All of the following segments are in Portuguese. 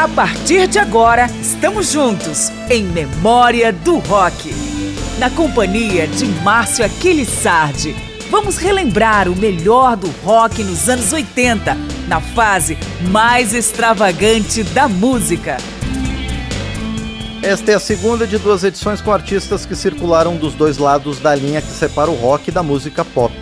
A partir de agora, estamos juntos em Memória do Rock. Na companhia de Márcio Aquiles Sardi, vamos relembrar o melhor do rock nos anos 80, na fase mais extravagante da música. Esta é a segunda de duas edições com artistas que circularam dos dois lados da linha que separa o rock da música pop.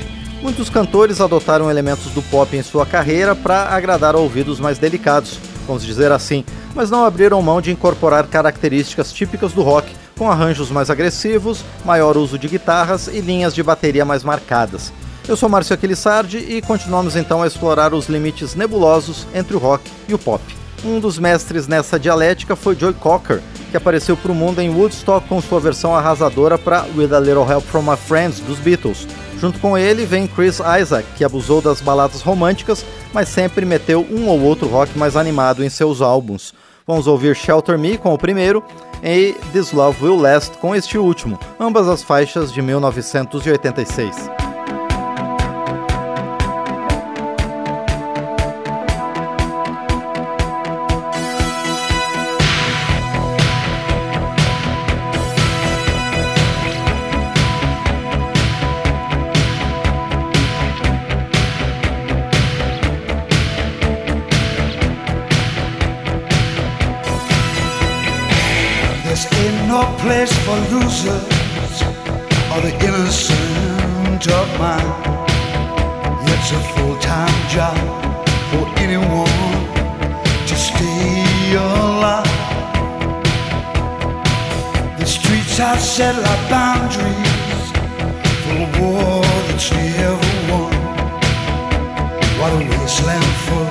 Muitos cantores adotaram elementos do pop em sua carreira para agradar ouvidos mais delicados, vamos dizer assim, mas não abriram mão de incorporar características típicas do rock, com arranjos mais agressivos, maior uso de guitarras e linhas de bateria mais marcadas. Eu sou Márcio Aquilissardi e continuamos então a explorar os limites nebulosos entre o rock e o pop. Um dos mestres nessa dialética foi Joy Cocker, que apareceu para o mundo em Woodstock com sua versão arrasadora para With a Little Help from My Friends dos Beatles, Junto com ele vem Chris Isaac, que abusou das baladas românticas, mas sempre meteu um ou outro rock mais animado em seus álbuns. Vamos ouvir Shelter Me com o primeiro e This Love Will Last com este último, ambas as faixas de 1986. Have set like boundaries for a war that's never won. What a wasteland for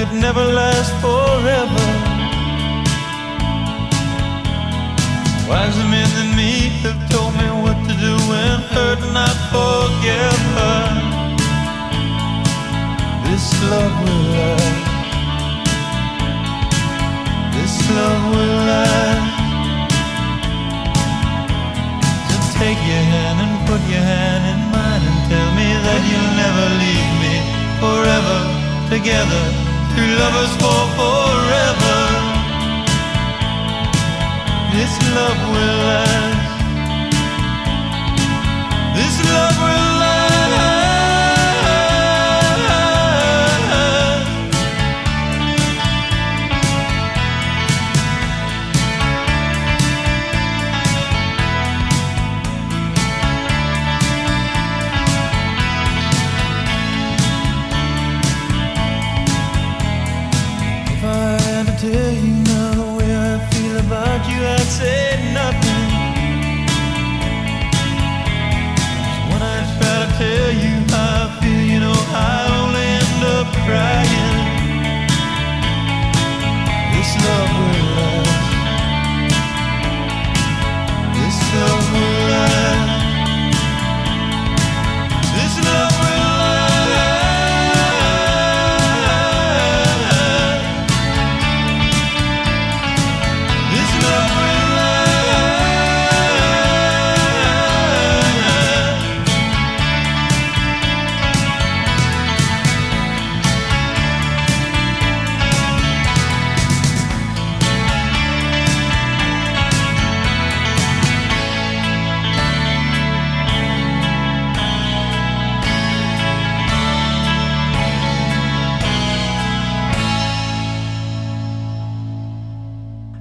could never last forever. Wiser men than me have told me what to do when hurt not forgive her. This love will last. This love will last. So take your hand and put your hand in mine and tell me that you'll never leave me forever together. Two lovers for forever. This love will last. This love will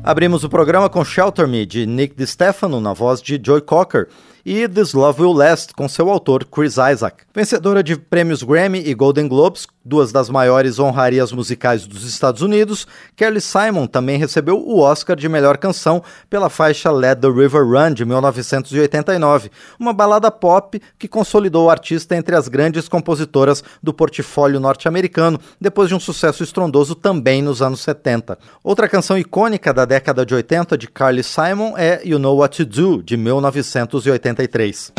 Abrimos o programa com Shelter Me, de Nick DiStefano, na voz de Joy Cocker, e This Love Will Last, com seu autor Chris Isaac. Vencedora de prêmios Grammy e Golden Globes, duas das maiores honrarias musicais dos Estados Unidos, Kelly Simon também recebeu o Oscar de melhor canção pela faixa Let the River Run, de 1989, uma balada pop que consolidou o artista entre as grandes compositoras do portfólio norte-americano, depois de um sucesso estrondoso também nos anos 70. Outra canção icônica da década de 80 de Carly Simon é You Know What to Do, de 1989. 1993.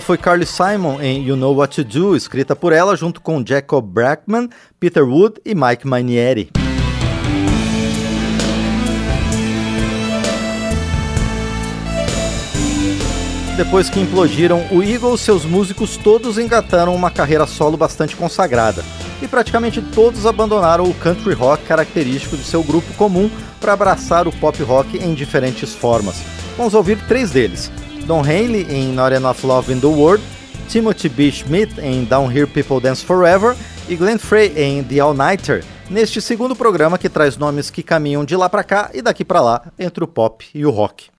Foi Carly Simon em You Know What to Do, escrita por ela junto com Jacob Brackman, Peter Wood e Mike Manieri. Depois que implodiram o Eagles, seus músicos todos engataram uma carreira solo bastante consagrada, e praticamente todos abandonaram o country rock característico de seu grupo comum para abraçar o pop rock em diferentes formas. Vamos ouvir três deles: Don Henley em Not Enough Love in the World, Timothy B. Schmidt em Down Here People Dance Forever e Glenn Frey em The All Nighter, neste segundo programa que traz nomes que caminham de lá para cá e daqui para lá entre o pop e o rock.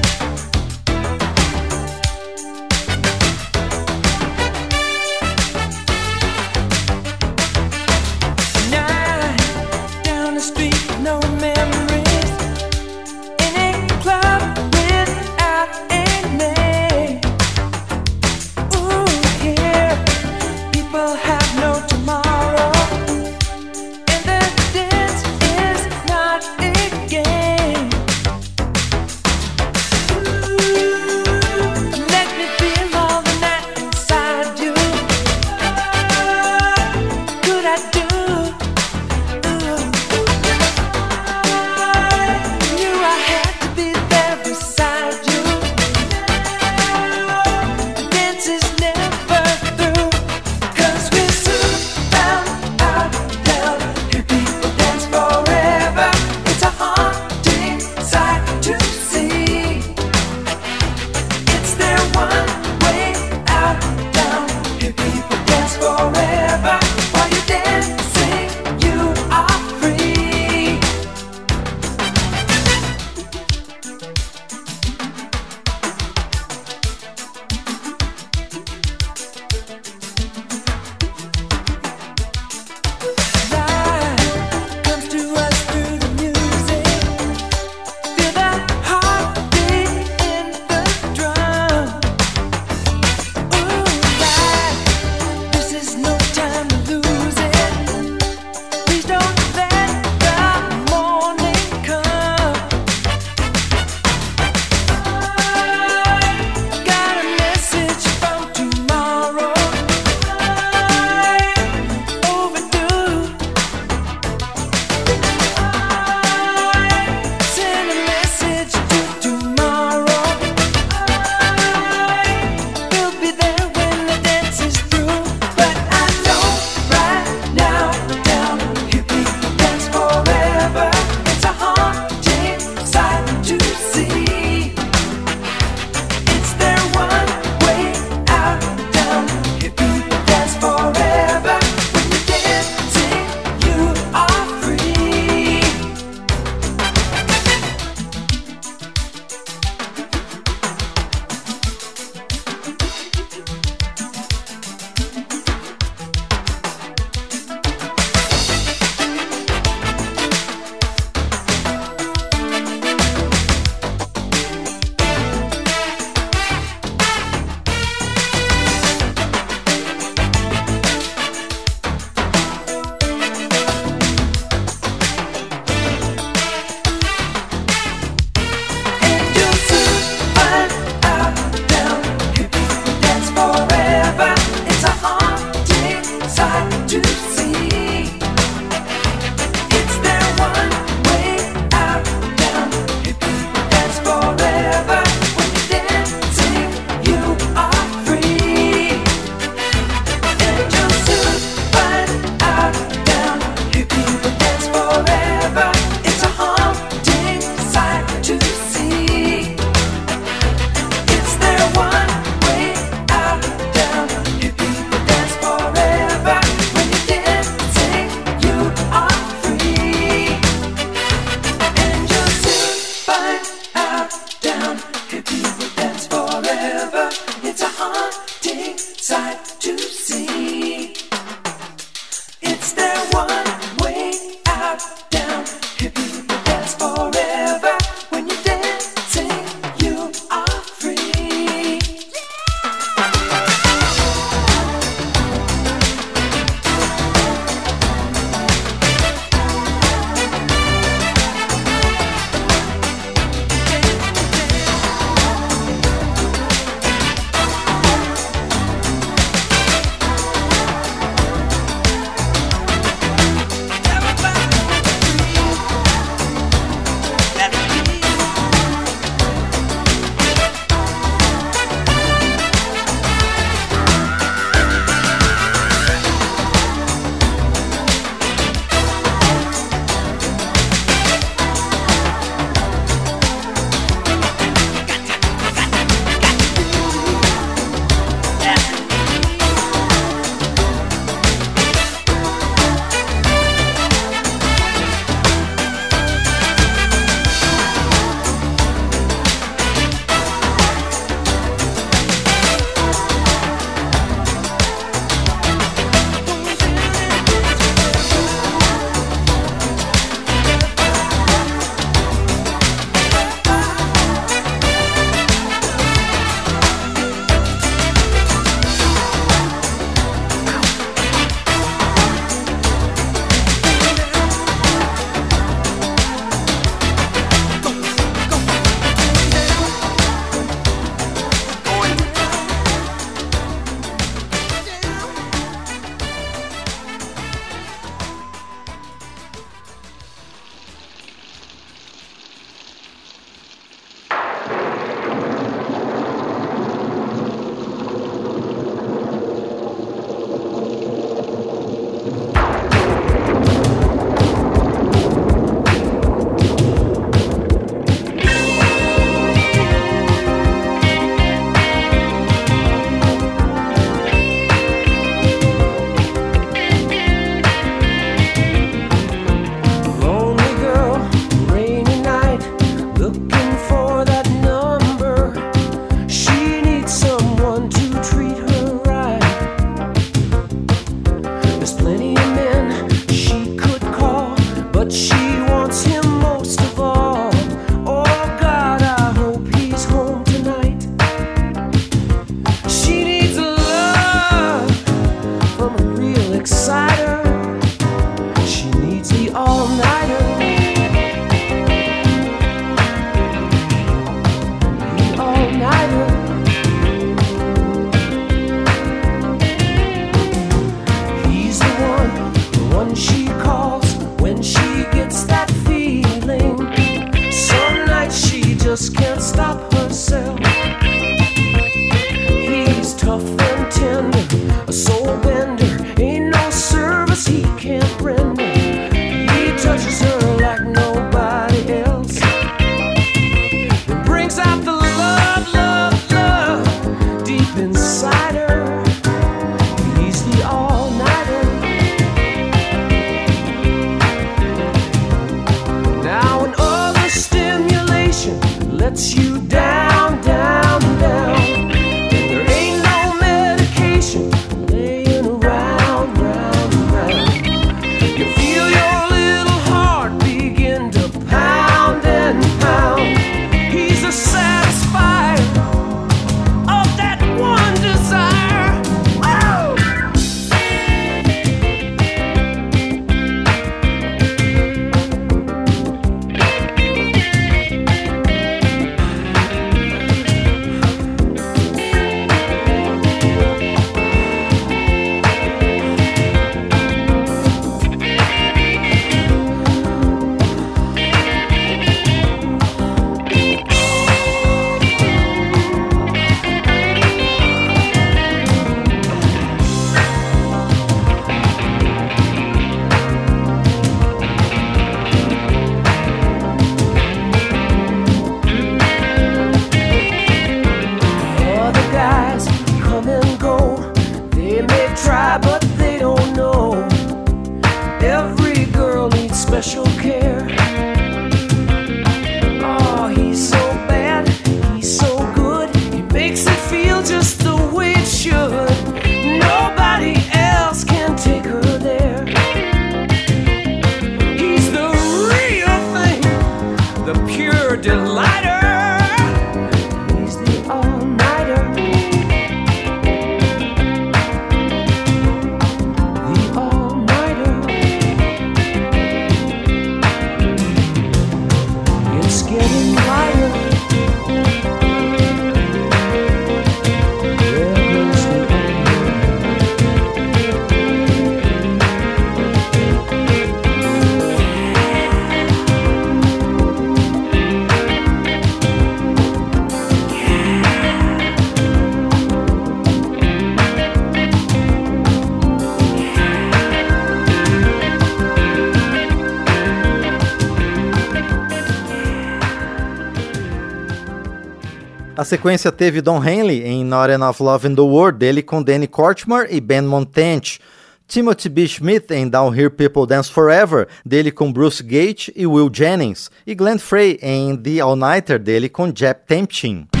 Sequência teve Don Henley em Not Enough Love in the World, dele com Danny Kortmar e Ben Montench. Timothy B. Schmidt em Down Here People Dance Forever, dele com Bruce Gage e Will Jennings. E Glenn Frey em The All Nighter, dele com Jeb Tempchin.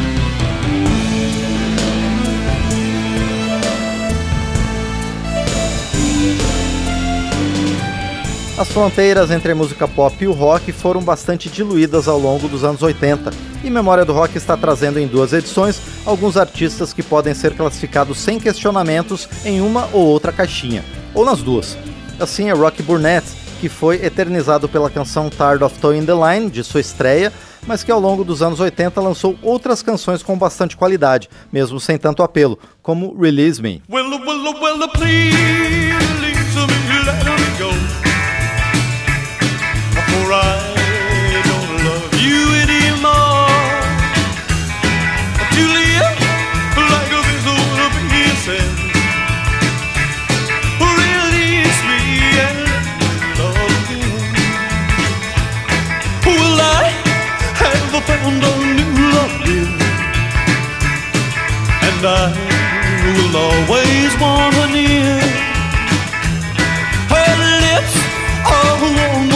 As fronteiras entre a música pop e o rock foram bastante diluídas ao longo dos anos 80, e Memória do Rock está trazendo em duas edições alguns artistas que podem ser classificados sem questionamentos em uma ou outra caixinha, ou nas duas. Assim é Rocky Burnett, que foi eternizado pela canção Tired of Toeing the Line, de sua estreia, mas que ao longo dos anos 80 lançou outras canções com bastante qualidade, mesmo sem tanto apelo, como Release Me. For I don't love you anymore. Live like this be sin. Release me and love again. Will I have found a new love, dear? And I will always want her near. Her lips are warm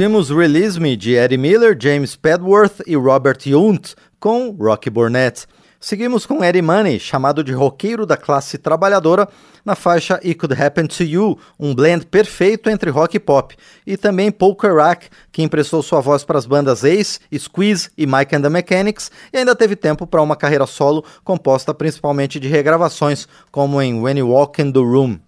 Ouvimos Release Me de Eddie Miller, James Padworth e Robert Yount com Rocky Burnett. Seguimos com Eddie Money, chamado de roqueiro da classe trabalhadora, na faixa It Could Happen to You, um blend perfeito entre rock e pop, e também Paul Kerak, que emprestou sua voz para as bandas Ace, Squeeze e Mike and the Mechanics, e ainda teve tempo para uma carreira solo composta principalmente de regravações, como em When You Walk in the Room.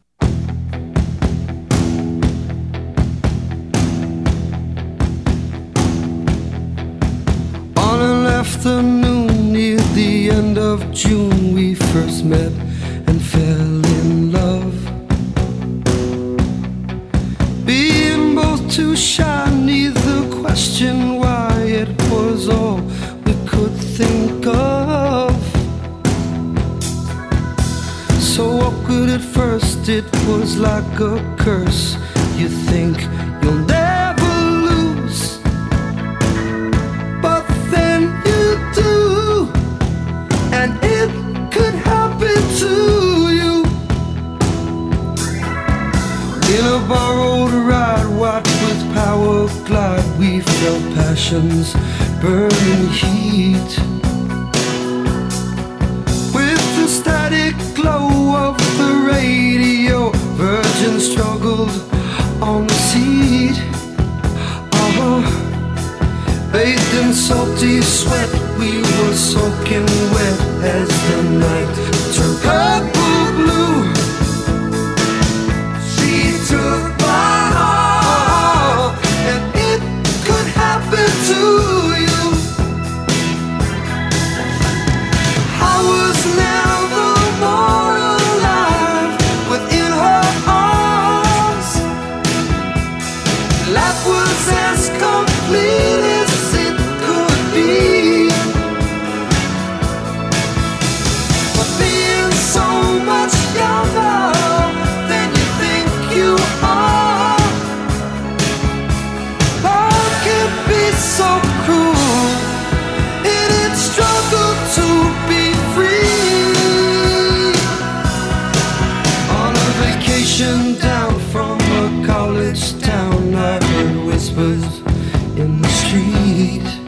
Afternoon near the end of June we first met and fell in love. Being both too shy, neither question why it was all we could think of. So awkward at first, it was like a curse. You think glide, we felt passions burning heat. With the static glow of the radio, Virgin struggled on the seat. Uh-huh. Bathed in salty sweat, we were soaking wet as the night the street.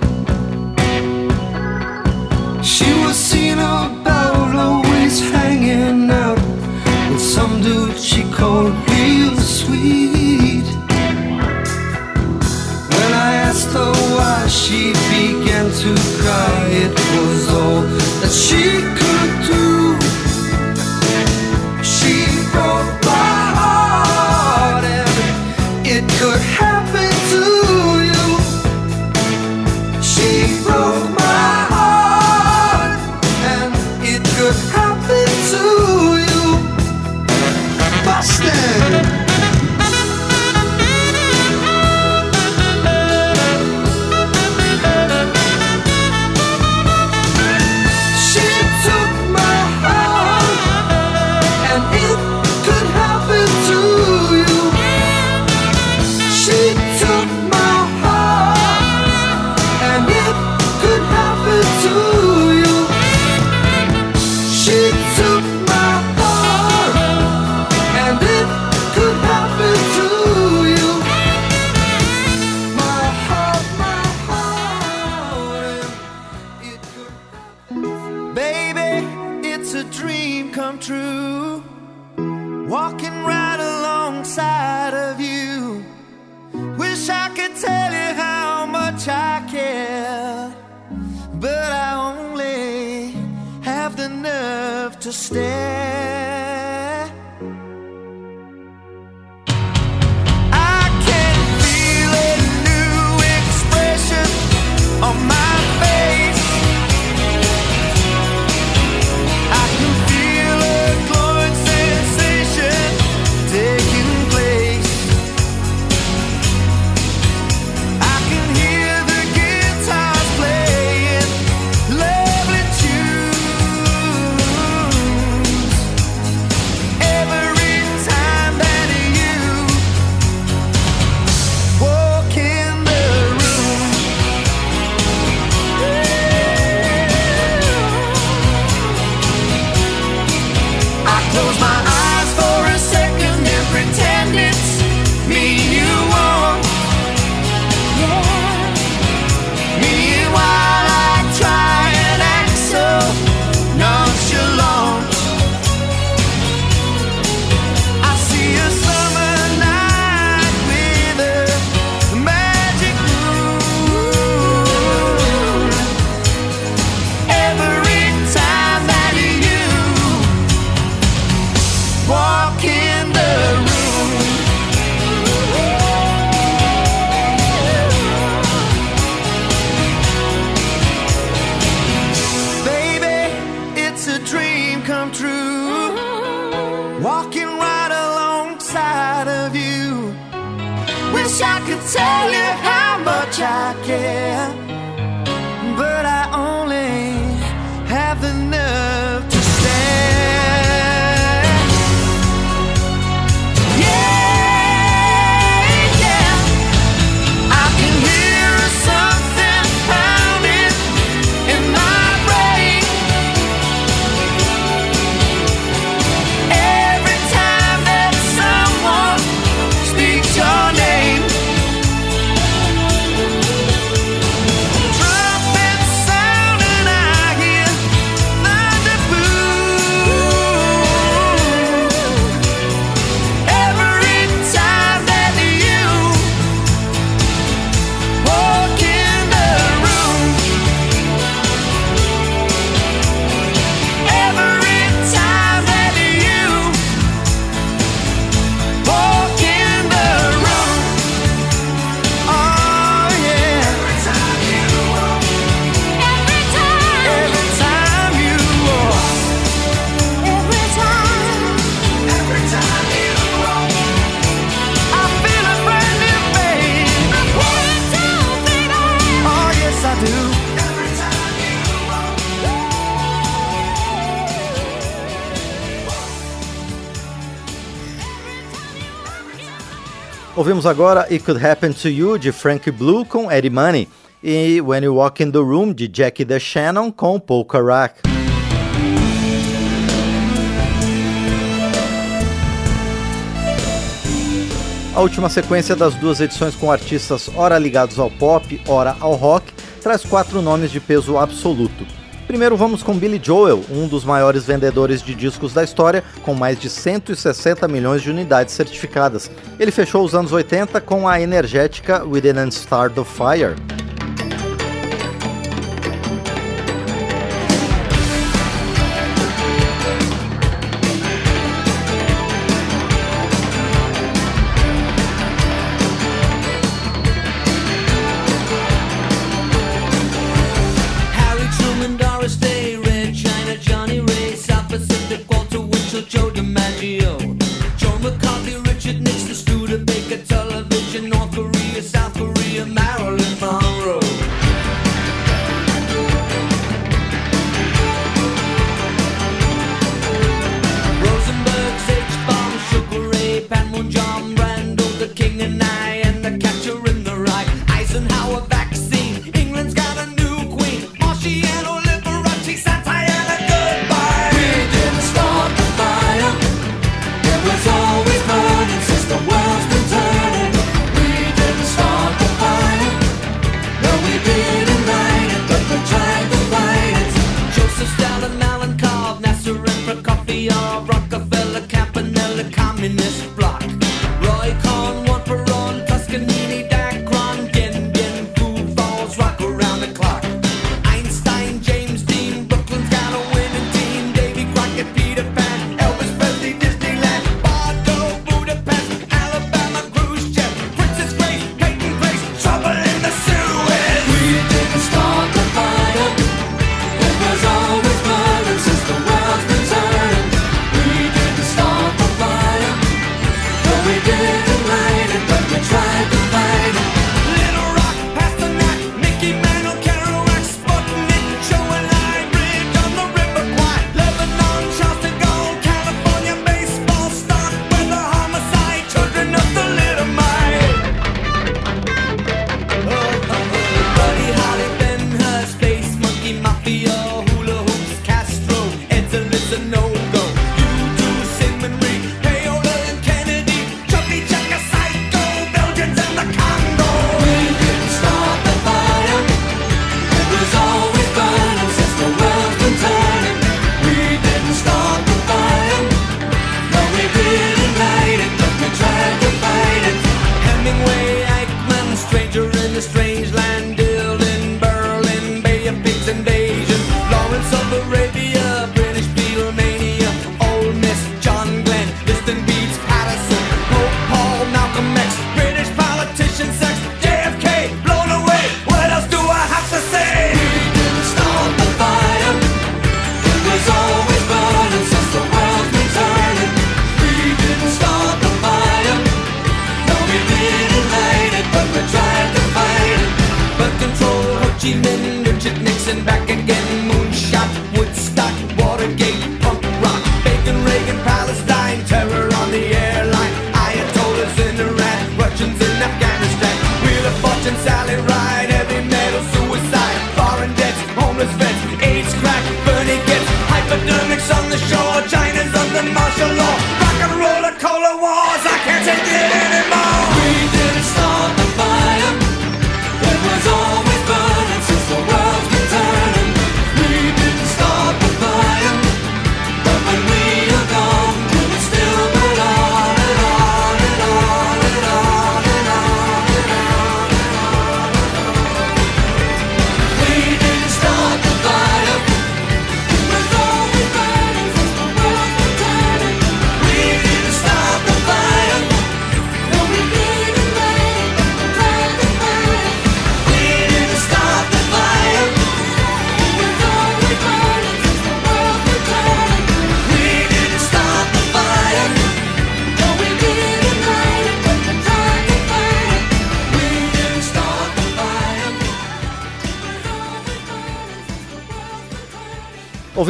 Ouvimos agora It Could Happen to You de Frankie Blue com Eddie Money e When You Walk in the Room de Jackie the Shannon com Polka Rock. A última sequência das duas edições com artistas ora ligados ao pop, ora ao rock, traz quatro nomes de peso absoluto. Primeiro vamos com Billy Joel, um dos maiores vendedores de discos da história, com mais de 160 milhões de unidades certificadas. Ele fechou os anos 80 com a energética We Didn't Start the Fire.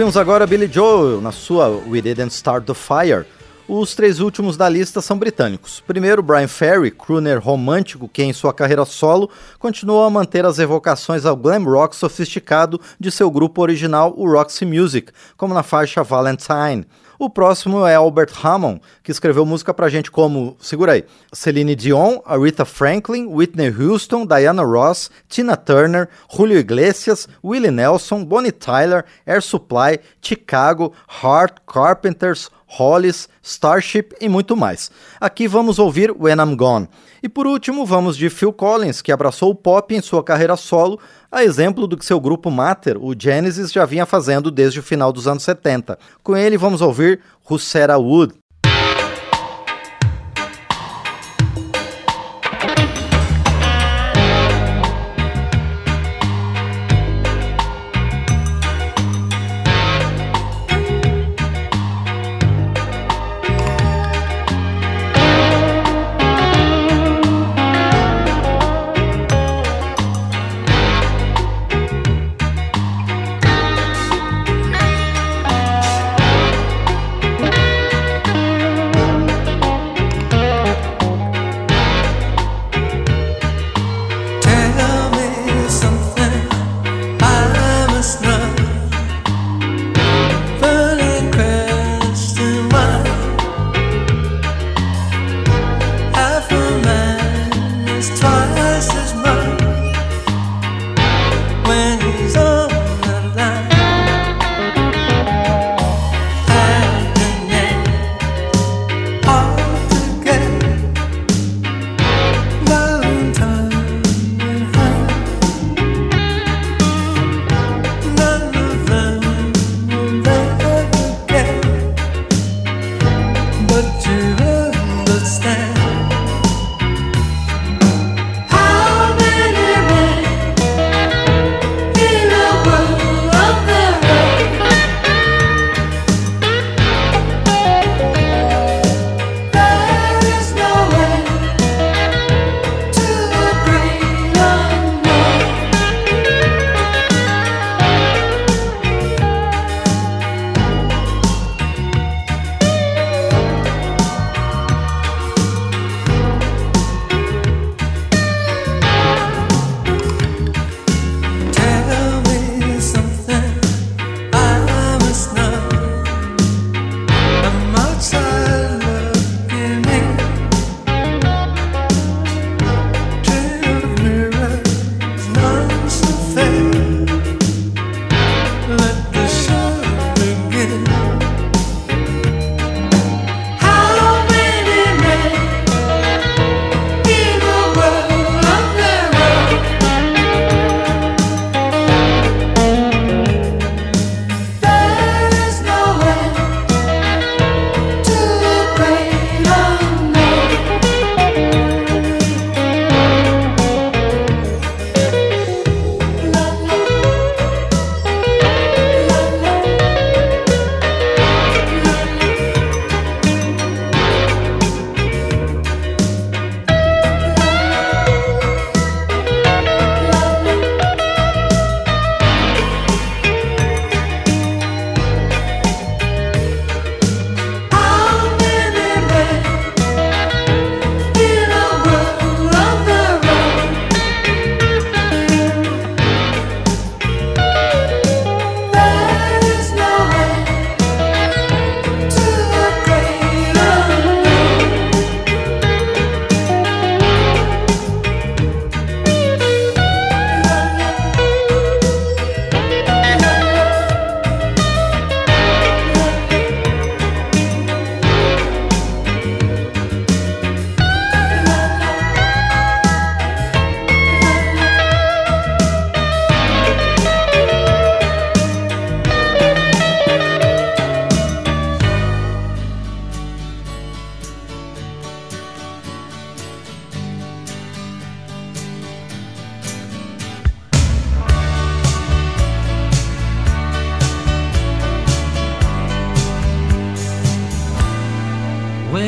Ouvimos agora Billy Joel na sua We Didn't Start the Fire. Os três últimos da lista são britânicos. Primeiro, Brian Ferry, crooner romântico que em sua carreira solo continuou a manter as evocações ao glam rock sofisticado de seu grupo original, o Roxy Music, como na faixa Valentine. O próximo é Albert Hammond, que escreveu música pra gente como, segura aí, Celine Dion, Aretha Franklin, Whitney Houston, Diana Ross, Tina Turner, Julio Iglesias, Willie Nelson, Bonnie Tyler, Air Supply, Chicago, Heart, Carpenters, Hollis, Starship e muito mais. Aqui vamos ouvir When I'm Gone. E por último, vamos de Phil Collins, que abraçou o pop em sua carreira solo, a exemplo do que seu grupo Mater, o Genesis, já vinha fazendo desde o final dos anos 70. Com ele, vamos ouvir Russera Wood.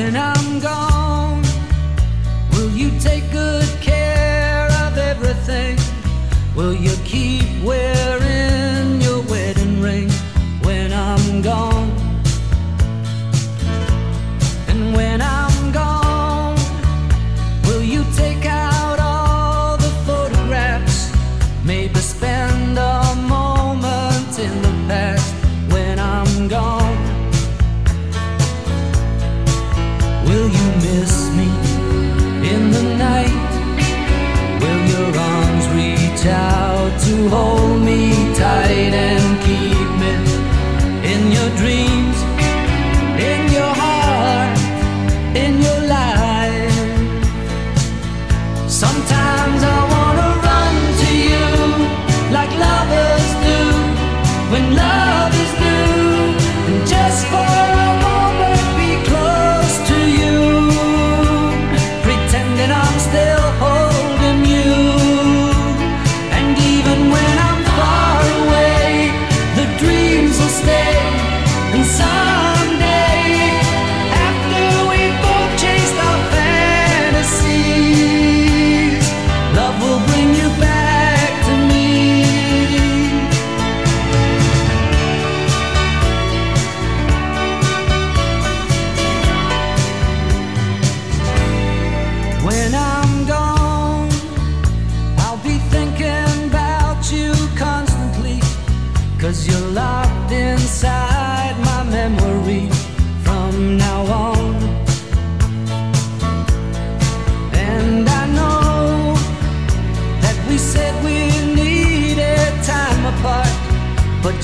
When I'm gone, will you take good care of everything? Will you keep wearing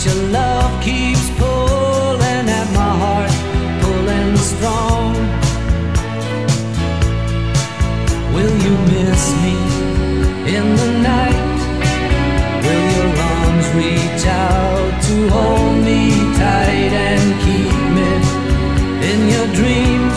your love keeps pulling at my heart, pulling strong. Will you miss me in the night? Will your arms reach out to hold me tight and keep me in your dreams?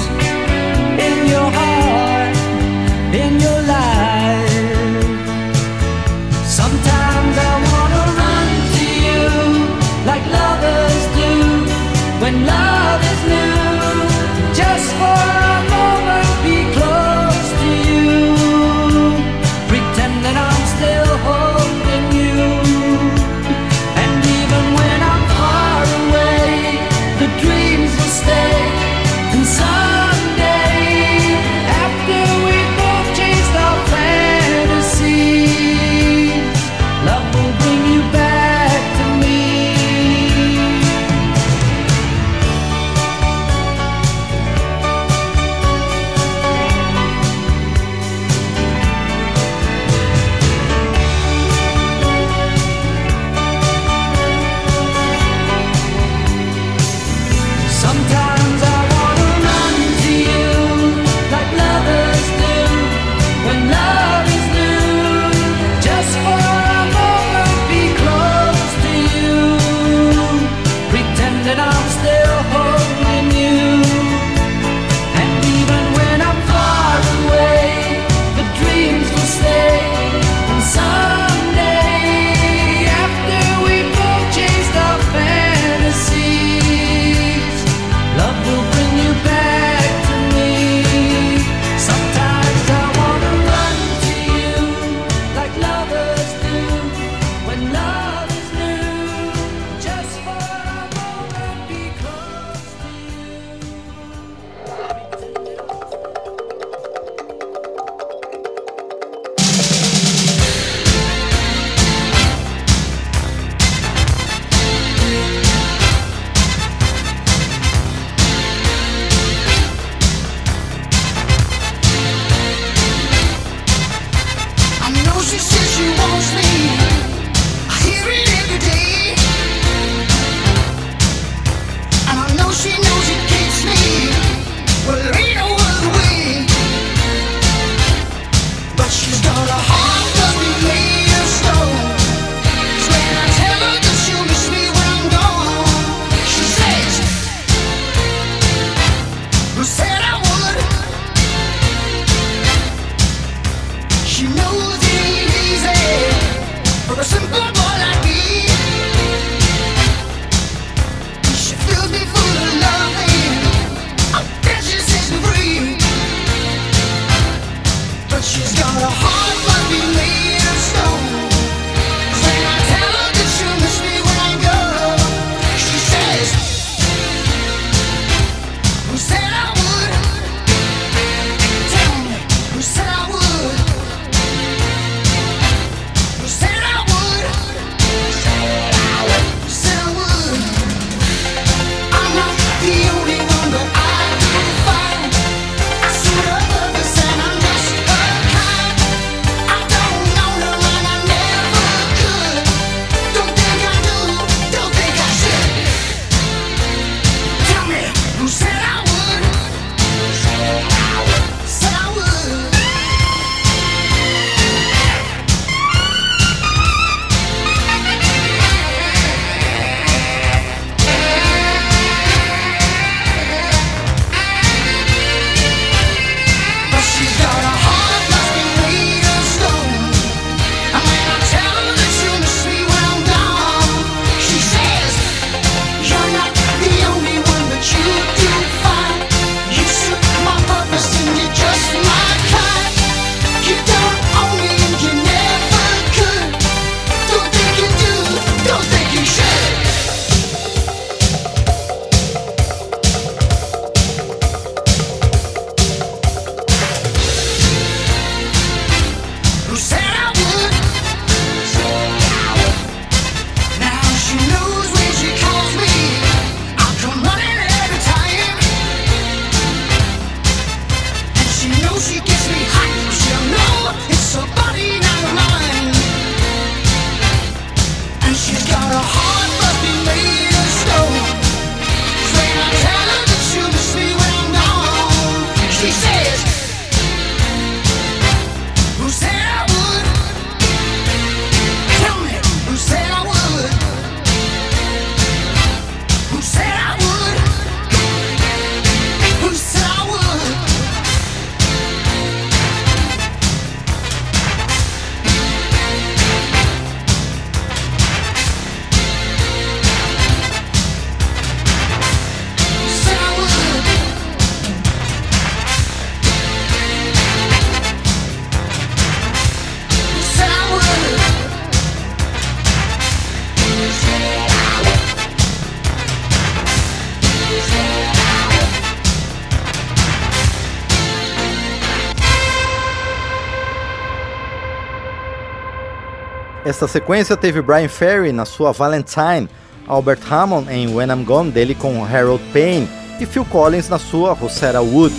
Esta sequência teve Brian Ferry na sua Valentine, Albert Hammond em When I'm Gone, dele com Harold Payne, e Phil Collins na sua Rosetta Wood.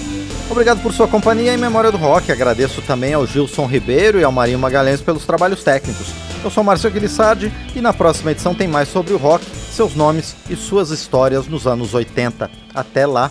Obrigado por sua companhia em Memória do Rock. Agradeço também ao Gilson Ribeiro e ao Marinho Magalhães pelos trabalhos técnicos. Eu sou Márcio Aquilissardi e na próxima edição tem mais sobre o rock, seus nomes e suas histórias nos anos 80. Até lá!